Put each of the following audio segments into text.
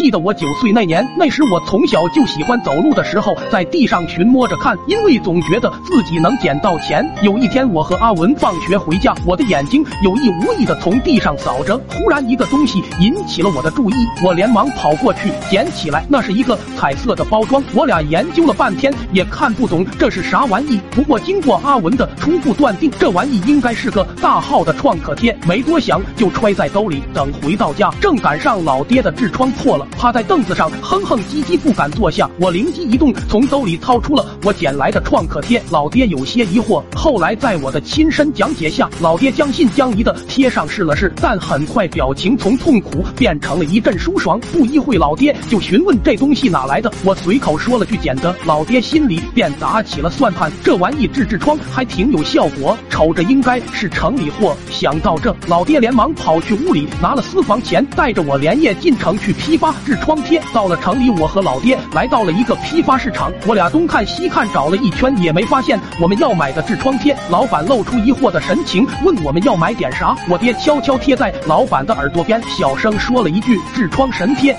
记得我九岁那年，那时我从小就喜欢走路的时候在地上寻摸着看，因为总觉得自己能捡到钱。有一天，我和阿文放学回家，我的眼睛有意无意的从地上扫着，忽然一个东西引起了我的注意，我连忙跑过去捡起来，那是一个彩色的包装。我俩研究了半天也看不懂这是啥玩意，不过经过阿文的初步断定，这玩意应该是个大号的创可贴，没多想就揣在兜里。等回到家，正赶上老爹的痔疮破了，趴在凳子上哼哼唧唧不敢坐下。我灵机一动，从兜里掏出了我捡来的创可贴。老爹有些疑惑，后来在我的亲身讲解下，老爹将信将疑的贴上试了试，但很快表情从痛苦变成了一阵舒爽。不一会，老爹就询问这东西哪来的，我随口说了句捡的，老爹心里便打起了算盘，这玩意治痔疮还挺有效果，瞅着应该是城里货。想到这，老爹连忙跑去屋里拿了私房钱，带着我连夜进城去批发痔疮贴。到了城里，我和老爹来到了一个批发市场，我俩东看西看找了一圈，也没发现我们要买的痔疮贴。老板露出疑惑的神情，问我们要买点啥。我爹悄悄贴在老板的耳朵边，小声说了一句：“痔疮神贴。”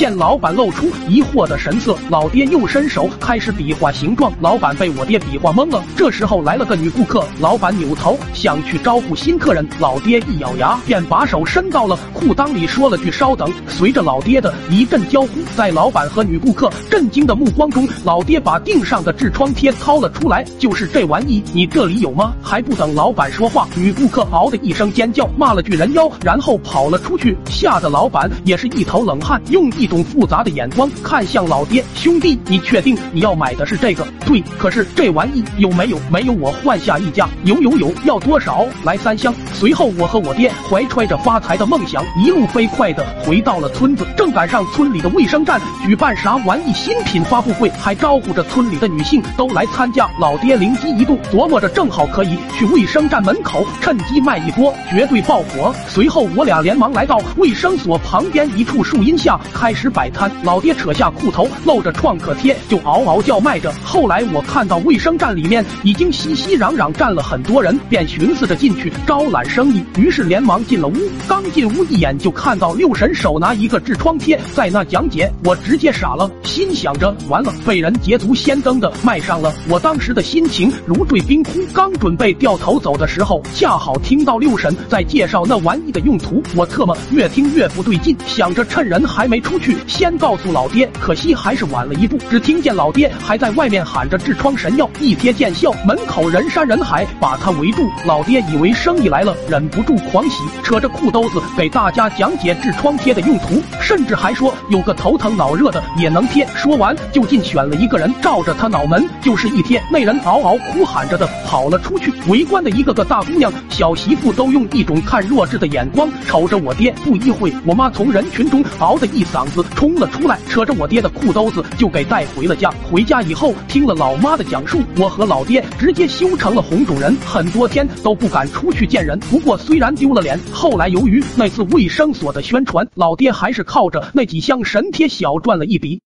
见老板露出疑惑的神色，老爹又伸手开始比划形状，老板被我爹比划懵了。这时候来了个女顾客，老板扭头想去招呼新客人，老爹一咬牙，便把手伸到了裤裆里，说了句“稍等”。随着老爹的一阵娇呼，在老板和女顾客震惊的目光中，老爹把腚上的痔疮贴掏了出来，就是这玩意，你这里有吗？还不等老板说话，女顾客嗷的一声尖叫，骂了句人妖，然后跑了出去，吓得老板也是一头冷汗，用一。种复杂的眼光看向老爹，兄弟，你确定你要买的是这个？对，可是这玩意有没有？没有，我换下一家。有有有，要多少？来三箱。随后，我和我爹怀揣着发财的梦想，一路飞快的回到了村子。正赶上村里的卫生站举办啥玩意新品发布会，还招呼着村里的女性都来参加。老爹灵机一动，琢磨着正好可以去卫生站门口趁机卖一波，绝对爆火。随后，我俩连忙来到卫生所旁边一处树荫下，开始。时摆摊，老爹扯下裤头，露着创可贴，就嗷嗷叫卖着。后来我看到卫生站里面已经熙熙攘攘站了很多人，便寻思着进去招揽生意，于是连忙进了屋。刚进屋，一眼就看到六神手拿一个痔疮贴在那讲解，我直接傻了，心想着完了，被人捷足先登的卖上了。我当时的心情如坠冰窟，刚准备掉头走的时候，恰好听到六神在介绍那玩意的用途，我特么越听越不对劲，想着趁人还没出去。先告诉老爹，可惜还是晚了一步。只听见老爹还在外面喊着痔疮神药，一贴见效，门口人山人海把他围住。老爹以为生意来了，忍不住狂喜，扯着裤兜子给大家讲解痔疮贴的用途，甚至还说有个头疼脑热的也能贴。说完就近选了一个人，照着他脑门就是一贴，那人嗷嗷哭喊着的跑了出去。围观的一个个大姑娘、小媳妇都用一种看弱智的眼光瞅着我爹。不一会，我妈从人群中嗷的一嗓子。冲了出来，扯着我爹的裤兜子就给带回了家。回家以后，听了老妈的讲述，我和老爹直接修成了红种人，很多天都不敢出去见人。不过虽然丢了脸，后来由于那次卫生所的宣传，老爹还是靠着那几箱神贴小赚了一笔。